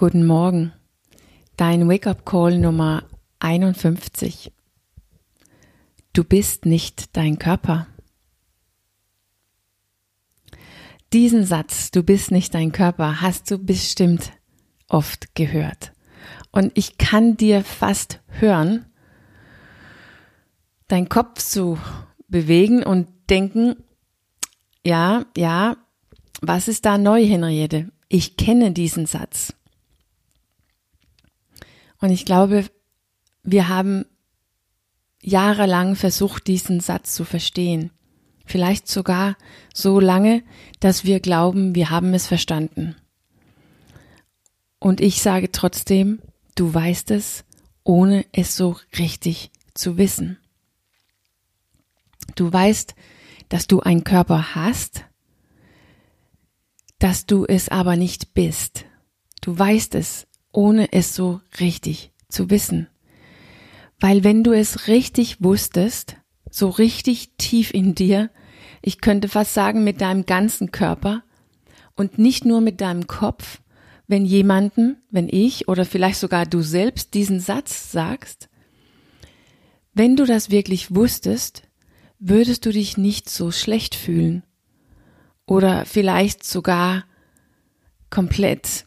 Guten Morgen. Dein Wake-up-Call Nummer 51. Du bist nicht dein Körper. Diesen Satz, du bist nicht dein Körper, hast du bestimmt oft gehört. Und ich kann dir fast hören, dein Kopf zu bewegen und denken, ja, ja, was ist da neu, Henriette? Ich kenne diesen Satz. Und ich glaube, wir haben jahrelang versucht, diesen Satz zu verstehen. Vielleicht sogar so lange, dass wir glauben, wir haben es verstanden. Und ich sage trotzdem, du weißt es, ohne es so richtig zu wissen. Du weißt, dass du einen Körper hast, dass du es aber nicht bist. Du weißt es, ohne es so richtig zu wissen. Weil wenn du es richtig wusstest, so richtig tief in dir, ich könnte fast sagen mit deinem ganzen Körper und nicht nur mit deinem Kopf, wenn jemanden, wenn ich oder vielleicht sogar du selbst diesen Satz sagst, wenn du das wirklich wusstest, würdest du dich nicht so schlecht fühlen oder vielleicht sogar komplett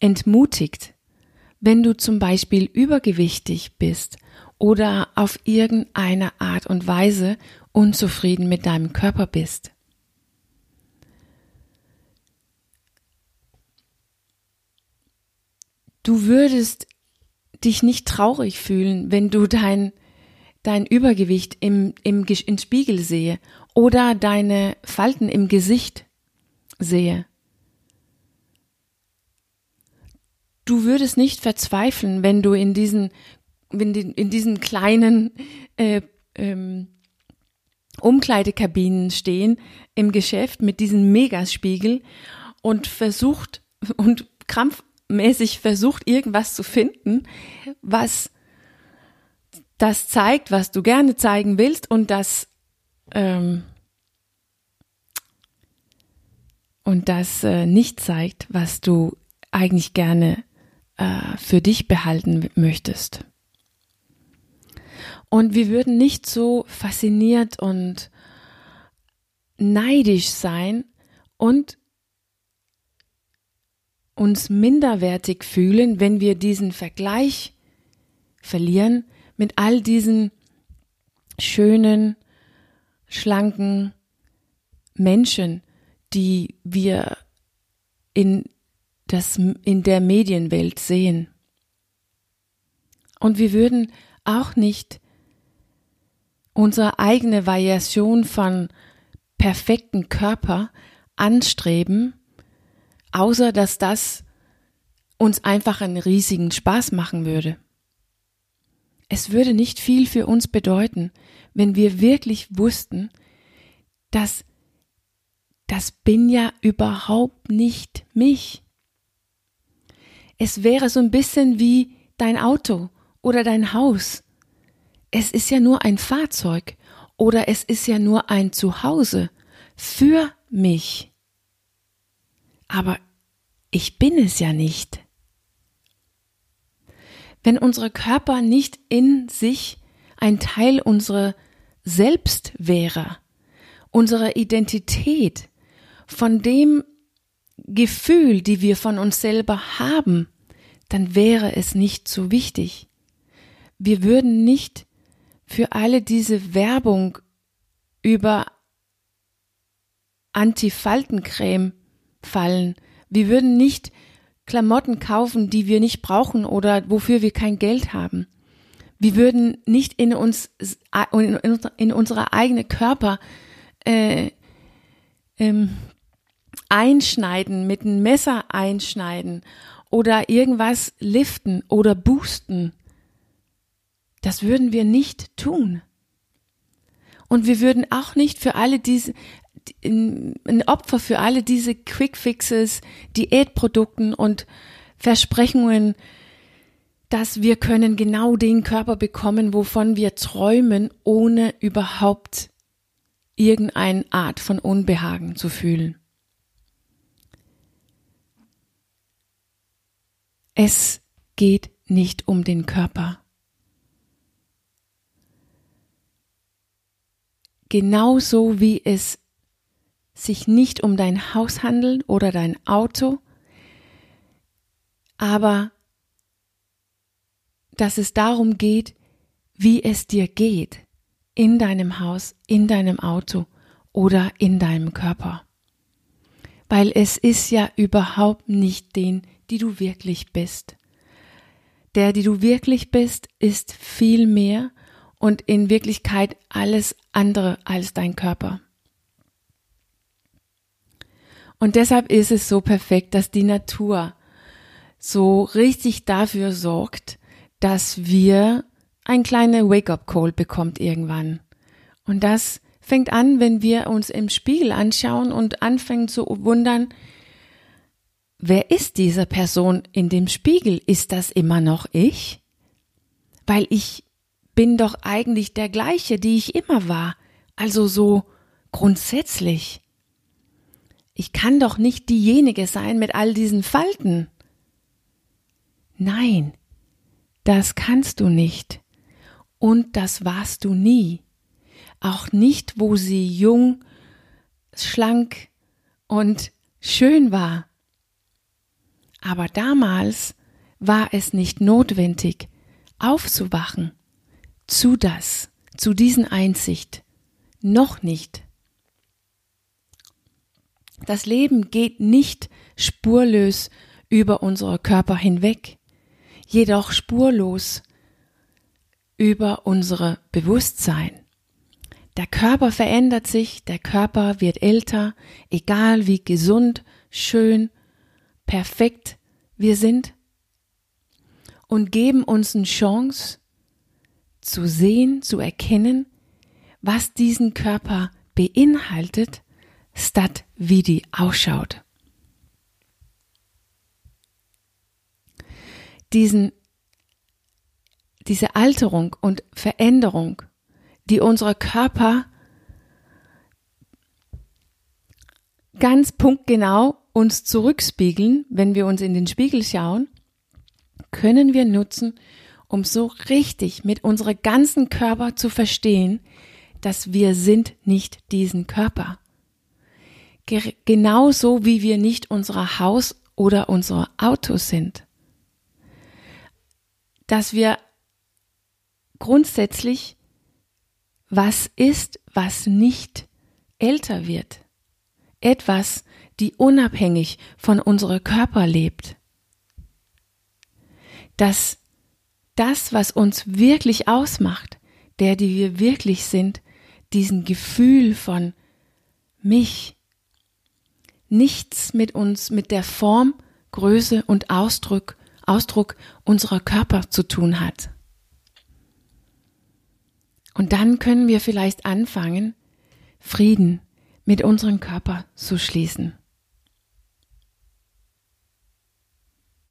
entmutigt, wenn du zum Beispiel übergewichtig bist oder auf irgendeine Art und Weise unzufrieden mit deinem Körper bist. Du würdest dich nicht traurig fühlen, wenn du dein, dein Übergewicht im, im, im Spiegel sehe oder deine Falten im Gesicht sehe. Du würdest nicht verzweifeln, wenn du in diesen, in, den, in diesen kleinen äh, ähm, Umkleidekabinen stehen im Geschäft mit diesem Megaspiegel und versucht und krampfmäßig versucht, irgendwas zu finden, was das zeigt, was du gerne zeigen willst und das ähm, und das äh, nicht zeigt, was du eigentlich gerne äh, für dich behalten möchtest. Und wir würden nicht so fasziniert und neidisch sein und uns minderwertig fühlen, wenn wir diesen Vergleich verlieren mit all diesen schönen, schlanken Menschen, die wir in das in der Medienwelt sehen. Und wir würden auch nicht unsere eigene Variation von perfekten Körper anstreben, außer dass das uns einfach einen riesigen Spaß machen würde. Es würde nicht viel für uns bedeuten, wenn wir wirklich wussten, dass das bin ja überhaupt nicht mich. Es wäre so ein bisschen wie dein Auto oder dein Haus. Es ist ja nur ein Fahrzeug oder es ist ja nur ein Zuhause für mich. Aber ich bin es ja nicht. Wenn unsere Körper nicht in sich ein Teil unserer selbst wäre, unserer Identität, von dem Gefühl, die wir von uns selber haben, dann wäre es nicht so wichtig. Wir würden nicht für alle diese Werbung über Antifaltencreme fallen. Wir würden nicht Klamotten kaufen, die wir nicht brauchen oder wofür wir kein Geld haben. Wir würden nicht in uns in, unsere eigene Körper äh, ähm, einschneiden, mit einem Messer einschneiden oder irgendwas liften oder boosten. Das würden wir nicht tun. Und wir würden auch nicht für alle diese, ein Opfer für alle diese Quick Fixes, Diätprodukten und Versprechungen, dass wir können genau den Körper bekommen, wovon wir träumen, ohne überhaupt irgendeine Art von Unbehagen zu fühlen. Es geht nicht um den Körper. Genauso wie es sich nicht um dein Haus handelt oder dein Auto, aber dass es darum geht, wie es dir geht in deinem Haus, in deinem Auto oder in deinem Körper. Weil es ist ja überhaupt nicht den, die du wirklich bist. Der, die du wirklich bist, ist viel mehr und in Wirklichkeit alles andere als dein Körper. Und deshalb ist es so perfekt, dass die Natur so richtig dafür sorgt, dass wir ein kleiner Wake-up-Call bekommt irgendwann. Und das fängt an, wenn wir uns im Spiegel anschauen und anfangen zu wundern, wer ist diese Person in dem Spiegel? Ist das immer noch ich? Weil ich bin doch eigentlich der gleiche, die ich immer war. Also so grundsätzlich. Ich kann doch nicht diejenige sein mit all diesen Falten. Nein, das kannst du nicht. Und das warst du nie. Auch nicht, wo sie jung, schlank und schön war. Aber damals war es nicht notwendig, aufzuwachen zu das, zu diesen Einsicht. Noch nicht. Das Leben geht nicht spurlos über unsere Körper hinweg, jedoch spurlos über unsere Bewusstsein. Der Körper verändert sich, der Körper wird älter, egal wie gesund, schön, perfekt wir sind und geben uns eine Chance zu sehen, zu erkennen, was diesen Körper beinhaltet, statt wie die ausschaut. Diesen, diese Alterung und Veränderung, die unsere Körper ganz punktgenau uns zurückspiegeln, wenn wir uns in den Spiegel schauen, können wir nutzen, um so richtig mit unserem ganzen Körper zu verstehen, dass wir sind nicht diesen Körper. Genauso wie wir nicht unser Haus oder unser Auto sind. Dass wir grundsätzlich was ist, was nicht älter wird. Etwas, die unabhängig von unserem Körper lebt. Dass das, was uns wirklich ausmacht, der, die wir wirklich sind, diesen Gefühl von mich, nichts mit uns, mit der Form, Größe und Ausdruck, Ausdruck unserer Körper zu tun hat. Und dann können wir vielleicht anfangen, Frieden mit unserem Körper zu schließen.